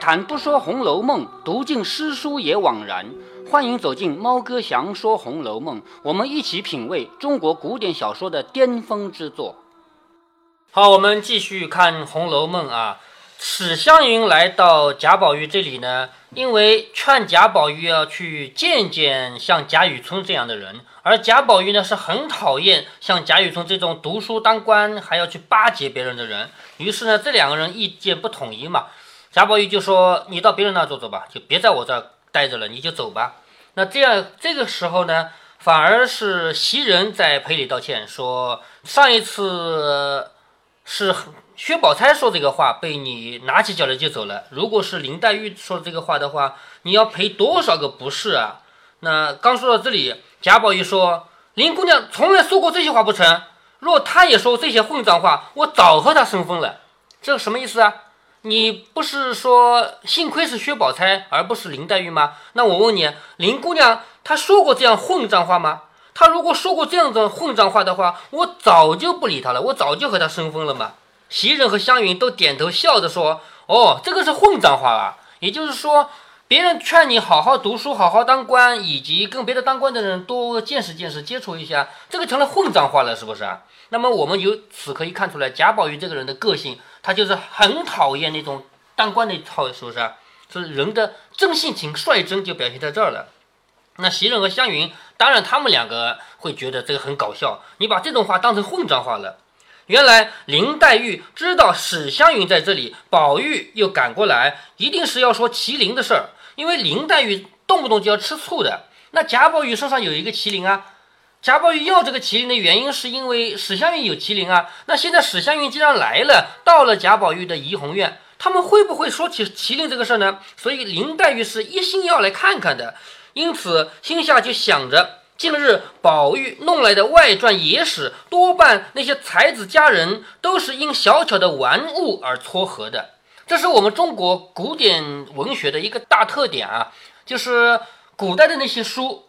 谈不说《红楼梦》，读尽诗书也枉然。欢迎走进猫哥祥说《红楼梦》，我们一起品味中国古典小说的巅峰之作。好，我们继续看《红楼梦》啊。史湘云来到贾宝玉这里呢，因为劝贾宝玉要去见见像贾雨村这样的人，而贾宝玉呢是很讨厌像贾雨村这种读书当官还要去巴结别人的人。于是呢，这两个人意见不统一嘛。贾宝玉就说：“你到别人那坐坐吧，就别在我这儿待着了，你就走吧。”那这样这个时候呢，反而是袭人在赔礼道歉，说上一次是薛宝钗说这个话，被你拿起脚来就走了。如果是林黛玉说这个话的话，你要赔多少个不是啊？那刚说到这里，贾宝玉说：“林姑娘从来说过这些话不成？若她也说这些混账话，我早和她生分了。这什么意思啊？”你不是说幸亏是薛宝钗，而不是林黛玉吗？那我问你，林姑娘她说过这样混账话吗？她如果说过这样的混账话的话，我早就不理她了，我早就和她生分了嘛。袭人和湘云都点头笑着说：“哦，这个是混账话啊！也就是说，别人劝你好好读书，好好当官，以及跟别的当官的人多见识见识，接触一下，这个成了混账话了，是不是啊？那么我们由此可以看出来，贾宝玉这个人的个性。”他就是很讨厌那种当官的一套，是不是？是人的真性情率真就表现在这儿了。那袭人和湘云，当然他们两个会觉得这个很搞笑，你把这种话当成混账话了。原来林黛玉知道史湘云在这里，宝玉又赶过来，一定是要说麒麟的事儿，因为林黛玉动不动就要吃醋的。那贾宝玉身上有一个麒麟啊。贾宝玉要这个麒麟的原因，是因为史湘云有麒麟啊。那现在史湘云既然来了，到了贾宝玉的怡红院，他们会不会说起麒麟这个事儿呢？所以林黛玉是一心要来看看的，因此心下就想着，近日宝玉弄来的外传野史，多半那些才子佳人都是因小巧的玩物而撮合的。这是我们中国古典文学的一个大特点啊，就是古代的那些书。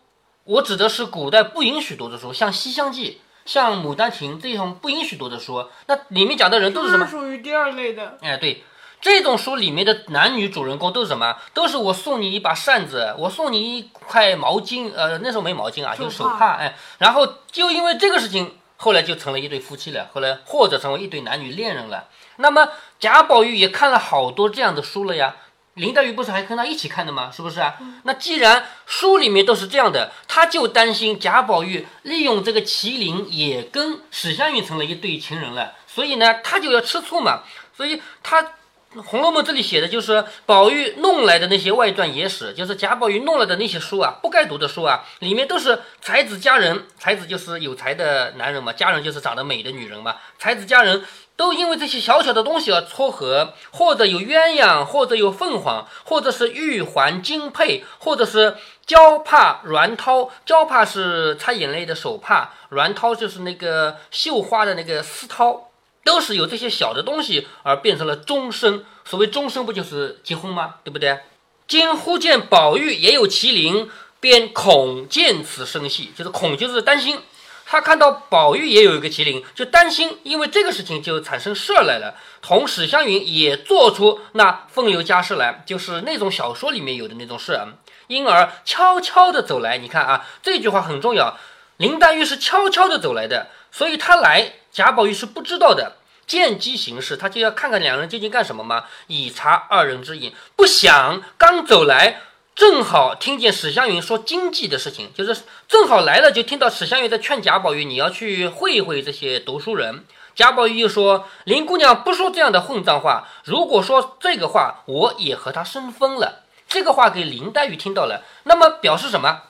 我指的是古代不允许读的书，像《西厢记》、像《牡丹亭》这种不允许读的书，那里面讲的人都是什么？属于第二类的。哎，对，这种书里面的男女主人公都是什么？都是我送你一把扇子，我送你一块毛巾，呃，那时候没毛巾啊，就手帕，哎，然后就因为这个事情，后来就成了一对夫妻了，后来或者成为一对男女恋人了。那么贾宝玉也看了好多这样的书了呀。林黛玉不是还跟他一起看的吗？是不是啊？那既然书里面都是这样的，他就担心贾宝玉利用这个麒麟也跟史湘云成了一对情人了，所以呢，他就要吃醋嘛。所以他《红楼梦》这里写的就是宝玉弄来的那些外传野史，就是贾宝玉弄来的那些书啊，不该读的书啊，里面都是才子佳人，才子就是有才的男人嘛，佳人就是长得美的女人嘛，才子佳人。都因为这些小小的东西而撮合，或者有鸳鸯，或者有凤凰，或者是玉环金佩，或者是胶帕软绦。胶帕是擦眼泪的手帕，软绦就是那个绣花的那个丝绦，都是由这些小的东西而变成了终身。所谓终身，不就是结婚吗？对不对？今忽见宝玉也有麒麟，便恐见此生系，就是恐就是担心。他看到宝玉也有一个麒麟，就担心，因为这个事情就产生事儿来了。同史湘云也做出那风流佳事来，就是那种小说里面有的那种事，因而悄悄的走来。你看啊，这句话很重要。林黛玉是悄悄的走来的，所以她来贾宝玉是不知道的，见机行事，他就要看看两人究竟干什么嘛，以察二人之隐。不想刚走来。正好听见史湘云说经济的事情，就是正好来了，就听到史湘云在劝贾宝玉，你要去会会这些读书人。贾宝玉又说：“林姑娘不说这样的混账话，如果说这个话，我也和她生分了。”这个话给林黛玉听到了，那么表示什么？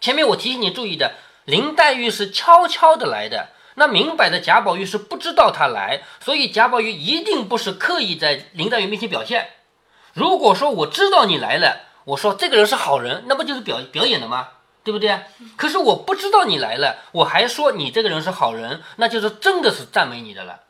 前面我提醒你注意的，林黛玉是悄悄的来的，那明摆着贾宝玉是不知道他来，所以贾宝玉一定不是刻意在林黛玉面前表现。如果说我知道你来了。我说这个人是好人，那不就是表表演的吗？对不对？可是我不知道你来了，我还说你这个人是好人，那就是真的是赞美你的了。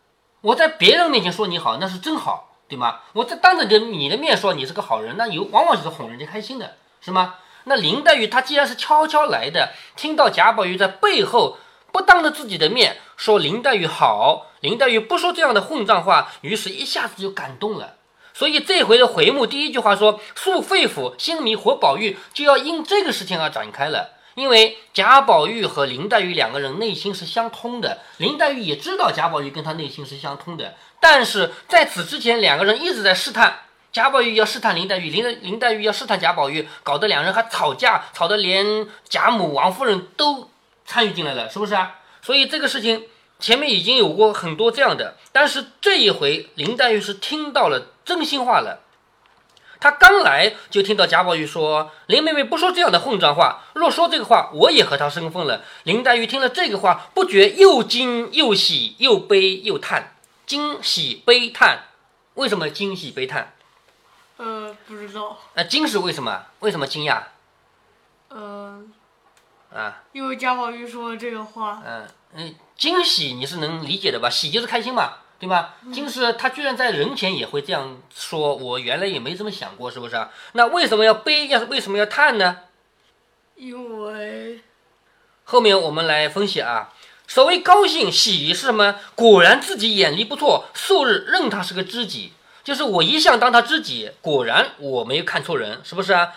我在别人面前说你好，那是真好，对吗？我在当着你你的面说你是个好人，那有往往就是哄人家开心的，是吗？那林黛玉她既然是悄悄来的，听到贾宝玉在背后不当着自己的面说林黛玉好，林黛玉不说这样的混账话，于是一下子就感动了。所以这回的回目第一句话说“诉肺腑，心迷活宝玉”，就要因这个事情而展开了。因为贾宝玉和林黛玉两个人内心是相通的，林黛玉也知道贾宝玉跟他内心是相通的，但是在此之前，两个人一直在试探。贾宝玉要试探林黛玉，林林黛玉要试探贾宝玉，搞得两人还吵架，吵得连贾母、王夫人都参与进来了，是不是啊？所以这个事情前面已经有过很多这样的，但是这一回林黛玉是听到了真心话了。她刚来就听到贾宝玉说：“林妹妹不说这样的混账话，若说这个话，我也和她生分了。”林黛玉听了这个话，不觉又惊又喜又悲又叹，惊喜悲叹。为什么惊喜悲叹？呃，不知道。呃，惊是为什么？为什么惊讶？嗯，啊，因为贾宝玉说了这个话。嗯嗯，惊喜你是能理解的吧？喜就是开心嘛，对吧？惊是他居然在人前也会这样说，我原来也没这么想过，是不是啊？那为什么要悲？要是为什么要叹呢？因为后面我们来分析啊。所谓高兴喜是什么？果然自己眼力不错，素日认他是个知己。就是我一向当他知己，果然我没有看错人，是不是啊？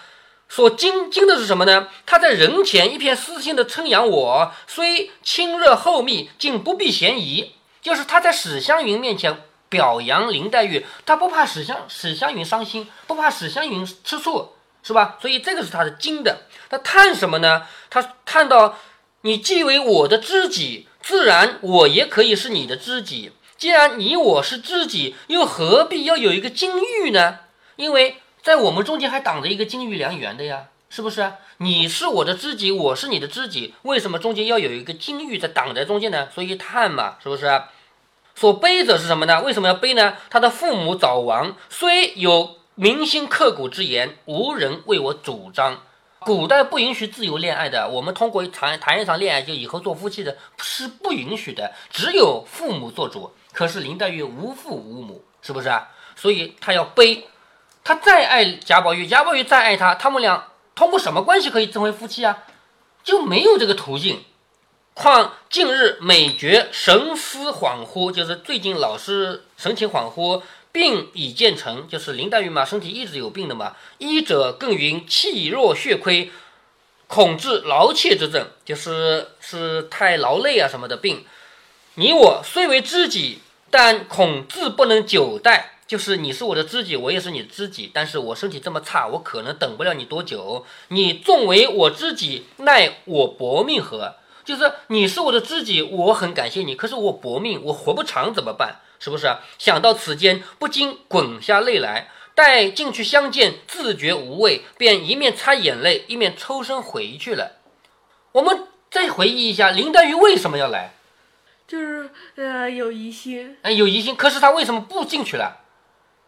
所惊惊的是什么呢？他在人前一片私心的称扬我，虽亲热厚密，竟不避嫌疑。就是他在史湘云面前表扬林黛玉，他不怕史湘史湘云伤心，不怕史湘云吃醋，是吧？所以这个是他的惊的。他叹什么呢？他叹到你既为我的知己，自然我也可以是你的知己。既然你我是知己，又何必要有一个金玉呢？因为在我们中间还挡着一个金玉良缘的呀，是不是？你是我的知己，我是你的知己，为什么中间要有一个金玉在挡在中间呢？所以叹嘛，是不是？所悲者是什么呢？为什么要悲呢？他的父母早亡，虽有铭心刻骨之言，无人为我主张。古代不允许自由恋爱的，我们通过谈谈一场恋爱就以后做夫妻的，是不允许的，只有父母做主。可是林黛玉无父无母，是不是？所以她要悲，他再爱贾宝玉，贾宝玉再爱他，他们俩通过什么关系可以成为夫妻啊？就没有这个途径。况近日每觉神思恍惚，就是最近老是神情恍惚，病已渐成，就是林黛玉嘛，身体一直有病的嘛。医者更云气弱血亏，恐致劳怯之症，就是是太劳累啊什么的病。你我虽为知己。但恐自不能久待，就是你是我的知己，我也是你的知己，但是我身体这么差，我可能等不了你多久。你纵为我知己，奈我薄命何？就是你是我的知己，我很感谢你，可是我薄命，我活不长怎么办？是不是？想到此间，不禁滚下泪来。待进去相见，自觉无味，便一面擦眼泪，一面抽身回去了。我们再回忆一下，林黛玉为什么要来？就是呃有疑心，哎，有疑心，可是她为什么不进去了？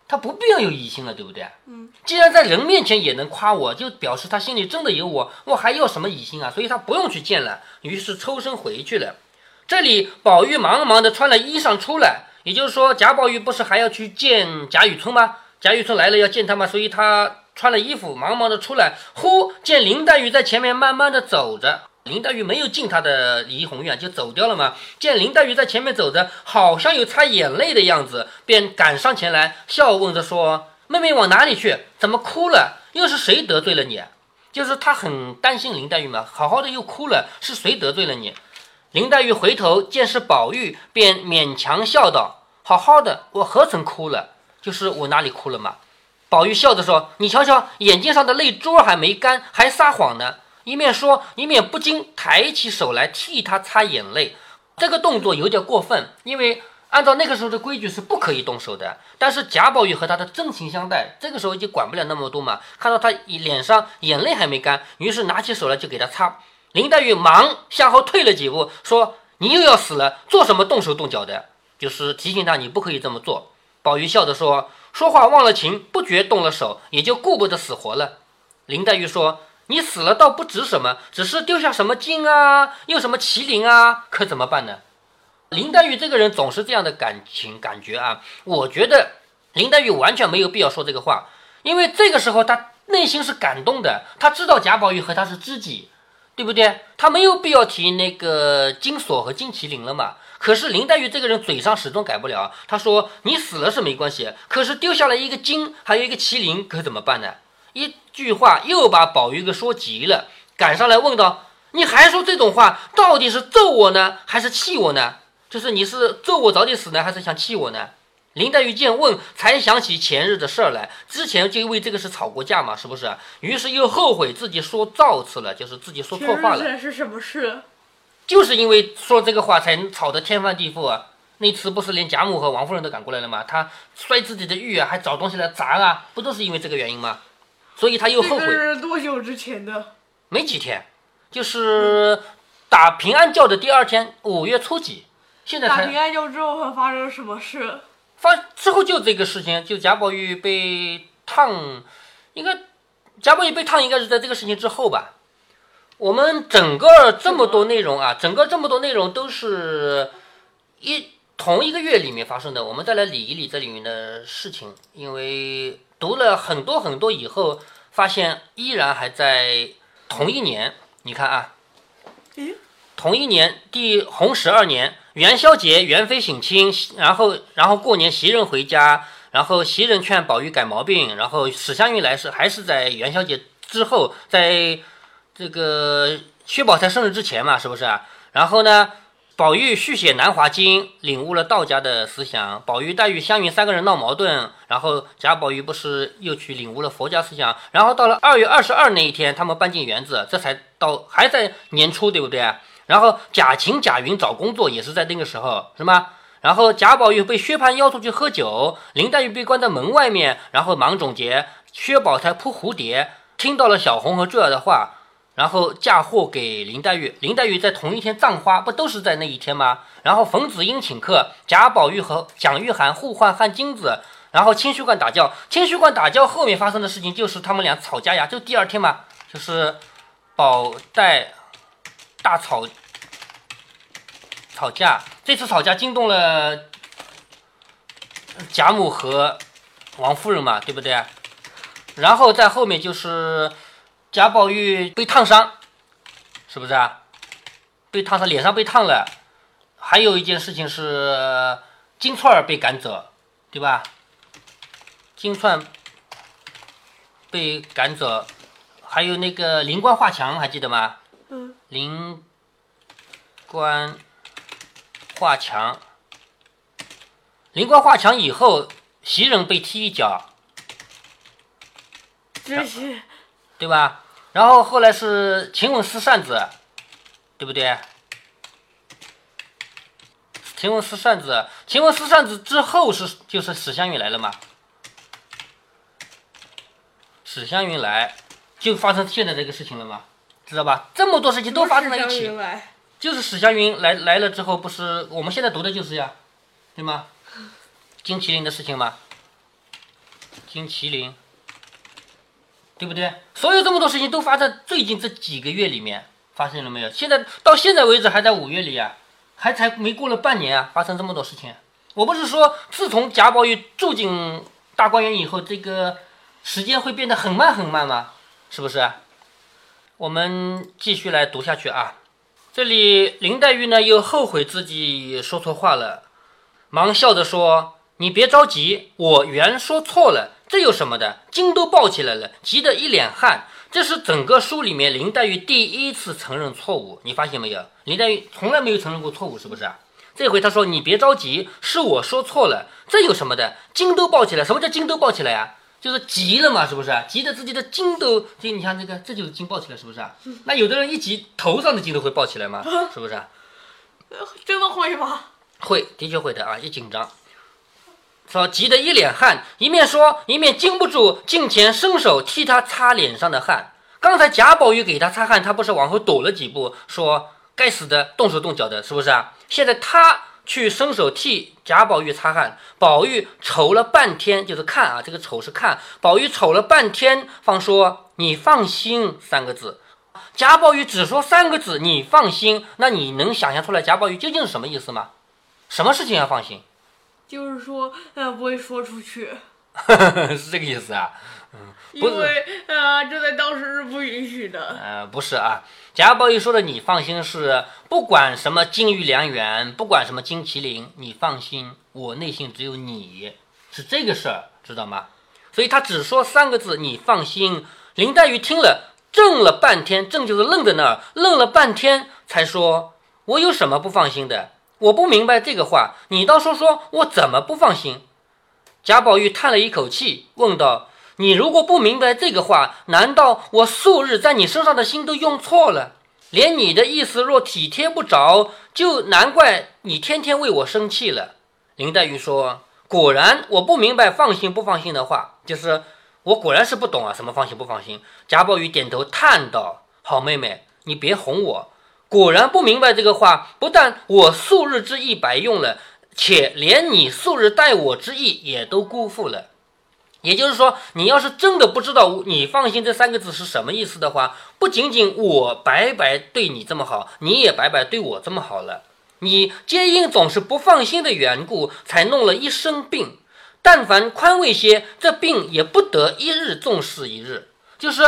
他不必要有疑心了，对不对？嗯，既然在人面前也能夸我，就表示他心里真的有我，我还要什么疑心啊？所以他不用去见了，于是抽身回去了。这里宝玉忙忙的穿了衣裳出来，也就是说贾宝玉不是还要去见贾雨村吗？贾雨村来了要见他吗？所以他穿了衣服，忙忙的出来，忽见林黛玉在前面慢慢的走着。林黛玉没有进她的怡红院，就走掉了嘛。见林黛玉在前面走着，好像有擦眼泪的样子，便赶上前来，笑问着说：“妹妹往哪里去？怎么哭了？又是谁得罪了你？”就是他很担心林黛玉嘛，好好的又哭了，是谁得罪了你？林黛玉回头见是宝玉，便勉强笑道：“好好的，我何曾哭了？就是我哪里哭了嘛？”宝玉笑着说：“你瞧瞧，眼睛上的泪珠还没干，还撒谎呢。”一面说，一面不禁抬起手来替他擦眼泪。这个动作有点过分，因为按照那个时候的规矩是不可以动手的。但是贾宝玉和他的真情相待，这个时候已经管不了那么多嘛。看到他脸上眼泪还没干，于是拿起手来就给他擦。林黛玉忙向后退了几步，说：“你又要死了，做什么动手动脚的？”就是提醒他你不可以这么做。宝玉笑着说：“说话忘了情，不觉动了手，也就顾不得死活了。”林黛玉说。你死了倒不值什么，只是丢下什么金啊，又什么麒麟啊，可怎么办呢？林黛玉这个人总是这样的感情感觉啊，我觉得林黛玉完全没有必要说这个话，因为这个时候她内心是感动的，她知道贾宝玉和她是知己，对不对？她没有必要提那个金锁和金麒麟了嘛。可是林黛玉这个人嘴上始终改不了，她说你死了是没关系，可是丢下了一个金，还有一个麒麟，可怎么办呢？一句话又把宝玉给说急了，赶上来问道：“你还说这种话，到底是揍我呢，还是气我呢？就是你是揍我早点死呢，还是想气我呢？”林黛玉见问，才想起前日的事儿来。之前就因为这个事吵过架嘛，是不是？于是又后悔自己说造次了，就是自己说错话了。这是什么事？就是因为说这个话才吵得天翻地覆啊！那次不是连贾母和王夫人都赶过来了吗？他摔自己的玉啊，还找东西来砸啊，不都是因为这个原因吗？所以他又后悔。这是多久之前的？没几天，就是打平安教的第二天，五月初几。现在打平安教之后会发生什么事？发之后就这个事情，就贾宝玉被烫，应该贾宝玉被烫应该是在这个事情之后吧。我们整个这么多内容啊，整个这么多内容都是一同一个月里面发生的。我们再来理一理这里面的事情，因为读了很多很多以后，发现依然还在同一年。你看啊，同一年第洪十二年元宵节，元妃省亲，然后然后过年袭人回家，然后袭人劝宝玉改毛病，然后史湘云来是还是在元宵节之后，在。这个薛宝钗生日之前嘛，是不是啊？然后呢，宝玉续写《南华经》，领悟了道家的思想。宝玉、黛玉、湘云三个人闹矛盾，然后贾宝玉不是又去领悟了佛家思想。然后到了二月二十二那一天，他们搬进园子，这才到还在年初，对不对？然后贾晴、贾云找工作也是在那个时候，是吗？然后贾宝玉被薛蟠邀出去喝酒，林黛玉被关在门外面，然后忙总结。薛宝钗扑蝴蝶，听到了小红和坠儿的话。然后嫁祸给林黛玉，林黛玉在同一天葬花，不都是在那一天吗？然后冯子英请客，贾宝玉和蒋玉菡互换汗巾子，然后清虚观打醮，清虚观打醮后面发生的事情就是他们俩吵架呀，就第二天嘛，就是宝黛大吵吵架，这次吵架惊动了贾母和王夫人嘛，对不对？然后在后面就是。贾宝玉被烫伤，是不是啊？被烫伤，脸上被烫了。还有一件事情是金钏儿被赶走，对吧？金钏被赶走，还有那个灵官画墙，还记得吗？嗯。灵官画墙，灵官画墙以后，袭人被踢一脚。这些。对吧？然后后来是晴雯撕扇子，对不对？晴雯撕扇子，晴雯撕扇子之后是就是史湘云来了嘛？史湘云来，就发生现在这个事情了嘛？知道吧？这么多事情都发生在一起，就是史湘云来来了之后，不是我们现在读的就是呀，对吗？金麒麟的事情吗？金麒麟。对不对？所有这么多事情都发生在最近这几个月里面发生了没有？现在到现在为止还在五月里啊，还才没过了半年啊，发生这么多事情。我不是说自从贾宝玉住进大观园以后，这个时间会变得很慢很慢吗？是不是？我们继续来读下去啊。这里林黛玉呢又后悔自己说错话了，忙笑着说：“你别着急，我原说错了。”这有什么的？筋都抱起来了，急得一脸汗。这是整个书里面林黛玉第一次承认错误，你发现没有？林黛玉从来没有承认过错误，是不是？这回她说：“你别着急，是我说错了。”这有什么的？筋都抱起来。什么叫筋都抱起来呀？就是急了嘛，是不是？急得自己的筋都……这你看这个，这就是筋抱起来，是不是？那有的人一急，头上的筋都会抱起来吗？是不是？真的会吗？会，的确会的啊！一紧张。说急得一脸汗，一面说一面禁不住近前伸手替他擦脸上的汗。刚才贾宝玉给他擦汗，他不是往后躲了几步，说该死的，动手动脚的，是不是啊？现在他去伸手替贾宝玉擦汗，宝玉瞅了半天，就是看啊，这个瞅是看。宝玉瞅了半天，方说你放心三个字。贾宝玉只说三个字，你放心，那你能想象出来贾宝玉究竟是什么意思吗？什么事情要放心？就是说，呃，不会说出去。是这个意思啊？嗯因为呃，这在当时是不允许的。呃，不是啊，贾宝玉说的“你放心”是不管什么金玉良缘，不管什么金麒麟，你放心，我内心只有你，是这个事儿，知道吗？所以他只说三个字：“你放心。”林黛玉听了，怔了半天，怔就是愣在那儿，愣了半天，才说：“我有什么不放心的？我不明白这个话，你倒说说我怎么不放心。”贾宝玉叹了一口气，问道。你如果不明白这个话，难道我素日在你身上的心都用错了？连你的意思若体贴不着，就难怪你天天为我生气了。林黛玉说：“果然，我不明白放心不放心的话，就是我果然是不懂啊，什么放心不放心。”贾宝玉点头叹道：“好妹妹，你别哄我，果然不明白这个话。不但我素日之意白用了，且连你素日待我之意也都辜负了。”也就是说，你要是真的不知道“你放心”这三个字是什么意思的话，不仅仅我白白对你这么好，你也白白对我这么好了。你皆因总是不放心的缘故，才弄了一身病。但凡宽慰些，这病也不得一日重视一日。就是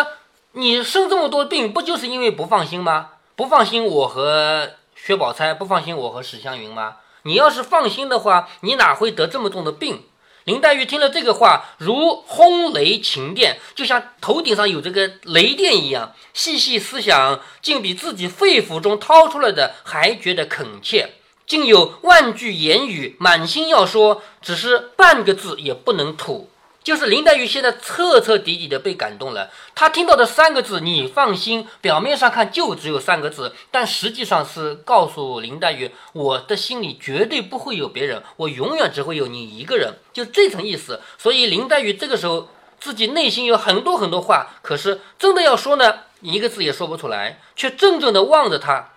你生这么多病，不就是因为不放心吗？不放心我和薛宝钗，不放心我和史湘云吗？你要是放心的话，你哪会得这么重的病？林黛玉听了这个话，如轰雷晴电，就像头顶上有这个雷电一样。细细思想，竟比自己肺腑中掏出来的还觉得恳切，竟有万句言语，满心要说，只是半个字也不能吐。就是林黛玉现在彻彻底底的被感动了。她听到的三个字“你放心”，表面上看就只有三个字，但实际上是告诉林黛玉，我的心里绝对不会有别人，我永远只会有你一个人，就这层意思。所以林黛玉这个时候自己内心有很多很多话，可是真的要说呢，一个字也说不出来，却怔怔的望着他。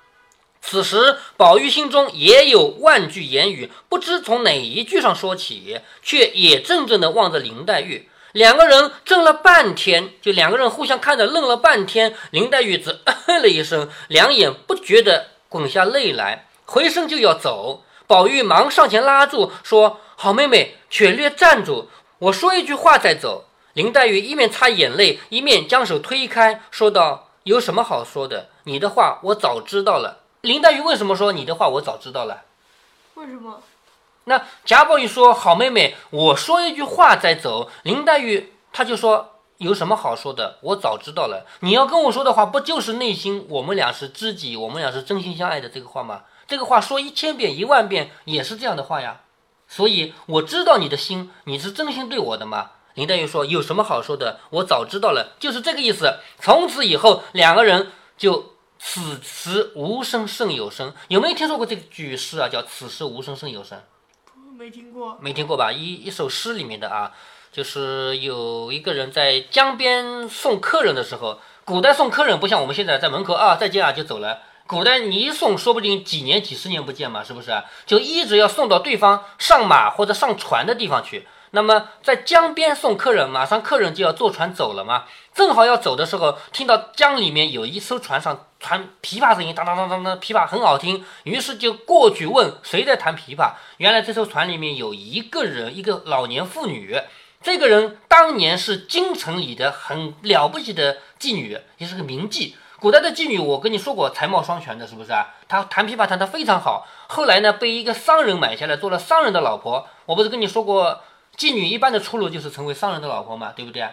此时，宝玉心中也有万句言语，不知从哪一句上说起，却也怔怔地望着林黛玉。两个人怔了半天，就两个人互相看着愣了半天。林黛玉只嗯了一声，两眼不觉地滚下泪来，回身就要走。宝玉忙上前拉住，说：“好妹妹，且略站住，我说一句话再走。”林黛玉一面擦眼泪，一面将手推开，说道：“有什么好说的？你的话我早知道了。”林黛玉为什么说你的话我早知道了？为什么？那贾宝玉说：“好妹妹，我说一句话再走。”林黛玉她就说：“有什么好说的？我早知道了。你要跟我说的话，不就是内心我们俩是知己，我们俩是真心相爱的这个话吗？这个话说一千遍一万遍也是这样的话呀。所以我知道你的心，你是真心对我的吗？”林黛玉说：“有什么好说的？我早知道了，就是这个意思。从此以后，两个人就。”此时无声胜有声，有没有听说过这句诗啊？叫“此时无声胜有声”，没听过，没听过吧？一一首诗里面的啊，就是有一个人在江边送客人的时候，古代送客人不像我们现在在门口啊再见啊就走了，古代你一送，说不定几年几十年不见嘛，是不是？就一直要送到对方上马或者上船的地方去。那么在江边送客人，马上客人就要坐船走了嘛。正好要走的时候，听到江里面有一艘船上传琵琶声音，当当当当当，琵琶很好听。于是就过去问谁在弹琵琶。原来这艘船里面有一个人，一个老年妇女。这个人当年是京城里的很了不起的妓女，也是个名妓。古代的妓女，我跟你说过，才貌双全的，是不是啊？她弹琵琶弹得非常好。后来呢，被一个商人买下来，做了商人的老婆。我不是跟你说过？妓女一般的出路就是成为商人的老婆嘛，对不对？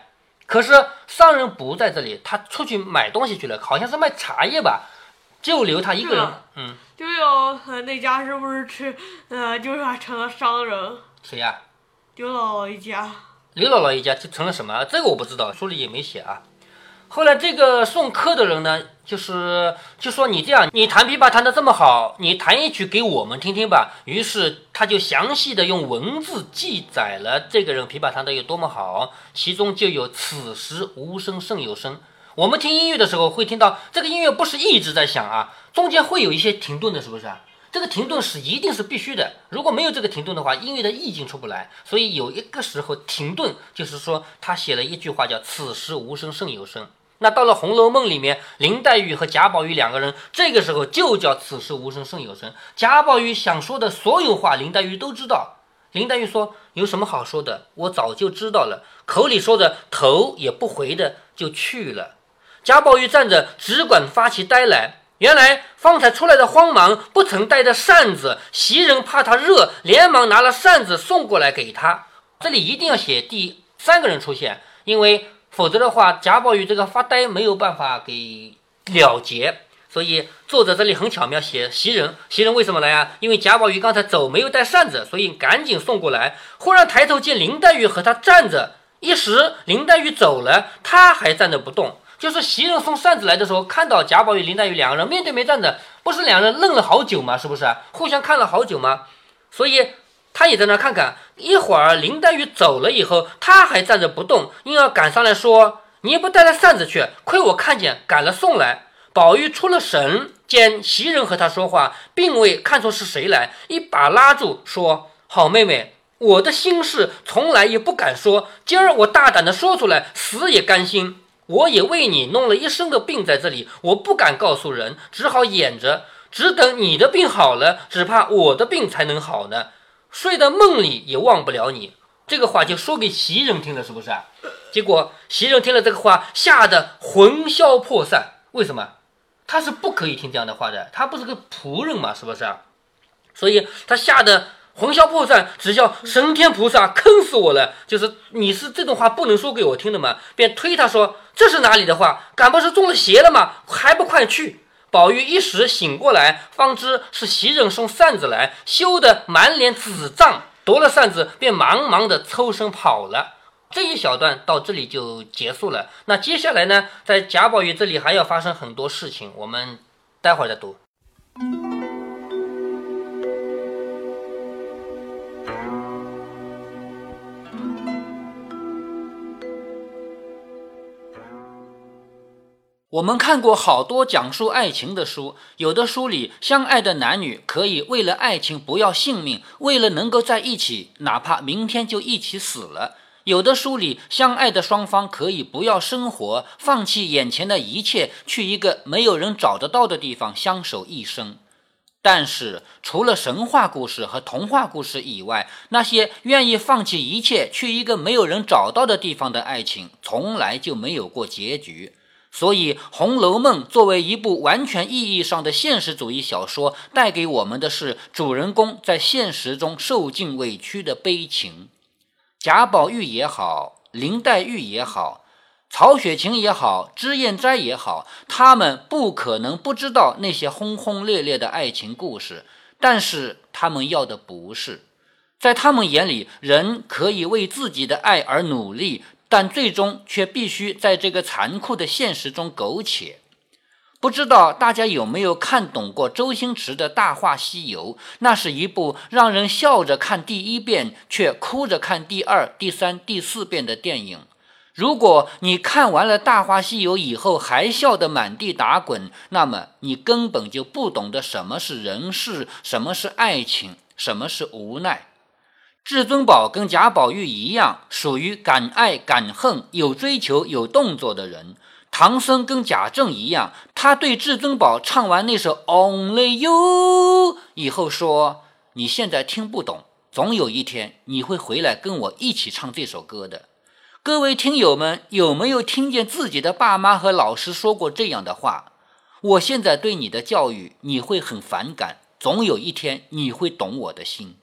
可是商人不在这里，他出去买东西去了，好像是卖茶叶吧，就留他一个人。嗯，就有那家是不是吃，呃，就是成了商人？谁呀？刘姥姥一家。刘姥姥一家就成了什么？这个我不知道，书里也没写啊。后来这个送客的人呢，就是就说你这样，你弹琵琶弹得这么好，你弹一曲给我们听听吧。于是他就详细的用文字记载了这个人琵琶弹得有多么好，其中就有“此时无声胜有声”。我们听音乐的时候会听到，这个音乐不是一直在响啊，中间会有一些停顿的，是不是啊？这个停顿是一定是必须的，如果没有这个停顿的话，音乐的意境出不来。所以有一个时候停顿，就是说他写了一句话叫“此时无声胜有声”。那到了《红楼梦》里面，林黛玉和贾宝玉两个人，这个时候就叫“此时无声胜有声”。贾宝玉想说的所有话，林黛玉都知道。林黛玉说：“有什么好说的？我早就知道了。”口里说着，头也不回的就去了。贾宝玉站着，只管发起呆来。原来方才出来的慌忙，不曾带着扇子。袭人怕他热，连忙拿了扇子送过来给他。这里一定要写第三个人出现，因为否则的话，贾宝玉这个发呆没有办法给了结。所以作者这里很巧妙写袭人。袭人为什么来啊？因为贾宝玉刚才走没有带扇子，所以赶紧送过来。忽然抬头见林黛玉和他站着，一时林黛玉走了，他还站着不动。就是袭人送扇子来的时候，看到贾宝玉、林黛玉两个人面对面站着，不是两人愣了好久吗？是不是互相看了好久吗？所以他也在那看看。一会儿林黛玉走了以后，他还站着不动，硬要赶上来说：“你不带了扇子去，亏我看见，赶了送来。”宝玉出了神，见袭人和他说话，并未看出是谁来，一把拉住说：“好妹妹，我的心事从来也不敢说，今儿我大胆的说出来，死也甘心。”我也为你弄了一身的病在这里，我不敢告诉人，只好掩着，只等你的病好了，只怕我的病才能好呢。睡到梦里也忘不了你。这个话就说给袭人听了，是不是啊？结果袭人听了这个话，吓得魂消魄散。为什么？他是不可以听这样的话的，他不是个仆人嘛，是不是啊？所以他吓得。魂消魄散，只叫神天菩萨坑死我了！就是你是这种话不能说给我听的嘛？便推他说：“这是哪里的话？敢不是中了邪了吗？还不快去！”宝玉一时醒过来，方知是袭人送扇子来，羞得满脸紫胀，夺了扇子便忙忙的抽身跑了。这一小段到这里就结束了。那接下来呢，在贾宝玉这里还要发生很多事情，我们待会儿再读。我们看过好多讲述爱情的书，有的书里相爱的男女可以为了爱情不要性命，为了能够在一起，哪怕明天就一起死了；有的书里相爱的双方可以不要生活，放弃眼前的一切，去一个没有人找得到的地方相守一生。但是，除了神话故事和童话故事以外，那些愿意放弃一切去一个没有人找到的地方的爱情，从来就没有过结局。所以，《红楼梦》作为一部完全意义上的现实主义小说，带给我们的是主人公在现实中受尽委屈的悲情。贾宝玉也好，林黛玉也好，曹雪芹也好，脂砚斋也好，他们不可能不知道那些轰轰烈烈的爱情故事，但是他们要的不是，在他们眼里，人可以为自己的爱而努力。但最终却必须在这个残酷的现实中苟且。不知道大家有没有看懂过周星驰的《大话西游》？那是一部让人笑着看第一遍，却哭着看第二、第三、第四遍的电影。如果你看完了《大话西游》以后还笑得满地打滚，那么你根本就不懂得什么是人世，什么是爱情，什么是无奈。至尊宝跟贾宝玉一样，属于敢爱敢恨、有追求、有动作的人。唐僧跟贾政一样，他对至尊宝唱完那首《Only You》以后说：“你现在听不懂，总有一天你会回来跟我一起唱这首歌的。”各位听友们，有没有听见自己的爸妈和老师说过这样的话？我现在对你的教育，你会很反感，总有一天你会懂我的心。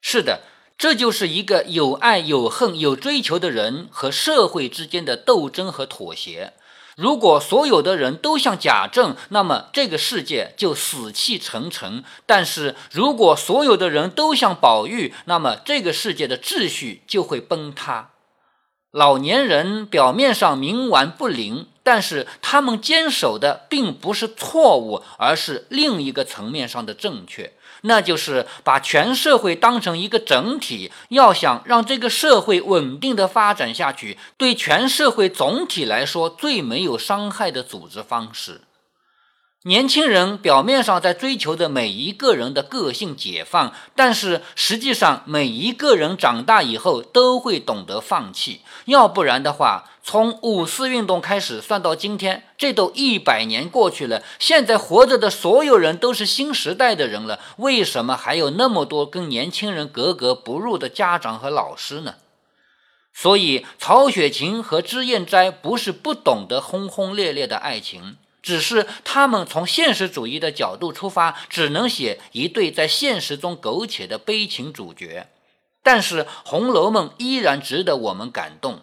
是的，这就是一个有爱有恨有追求的人和社会之间的斗争和妥协。如果所有的人都像贾政，那么这个世界就死气沉沉；但是如果所有的人都像宝玉，那么这个世界的秩序就会崩塌。老年人表面上冥顽不灵，但是他们坚守的并不是错误，而是另一个层面上的正确。那就是把全社会当成一个整体，要想让这个社会稳定的发展下去，对全社会总体来说最没有伤害的组织方式。年轻人表面上在追求着每一个人的个性解放，但是实际上每一个人长大以后都会懂得放弃。要不然的话，从五四运动开始算到今天，这都一百年过去了。现在活着的所有人都是新时代的人了，为什么还有那么多跟年轻人格格不入的家长和老师呢？所以，曹雪芹和脂砚斋不是不懂得轰轰烈烈的爱情。只是他们从现实主义的角度出发，只能写一对在现实中苟且的悲情主角。但是《红楼梦》依然值得我们感动。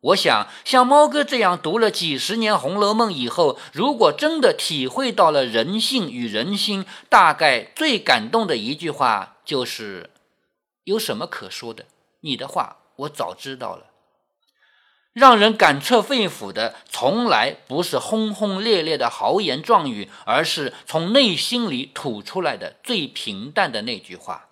我想，像猫哥这样读了几十年《红楼梦》以后，如果真的体会到了人性与人心，大概最感动的一句话就是：“有什么可说的？你的话我早知道了。”让人感彻肺腑的，从来不是轰轰烈烈的豪言壮语，而是从内心里吐出来的最平淡的那句话。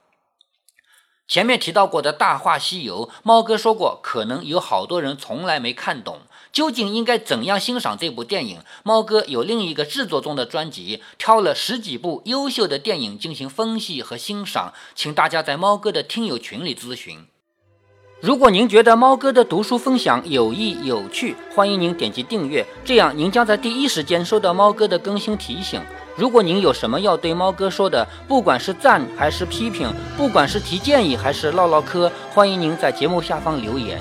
前面提到过的《大话西游》，猫哥说过，可能有好多人从来没看懂，究竟应该怎样欣赏这部电影？猫哥有另一个制作中的专辑，挑了十几部优秀的电影进行分析和欣赏，请大家在猫哥的听友群里咨询。如果您觉得猫哥的读书分享有益有趣，欢迎您点击订阅，这样您将在第一时间收到猫哥的更新提醒。如果您有什么要对猫哥说的，不管是赞还是批评，不管是提建议还是唠唠嗑，欢迎您在节目下方留言。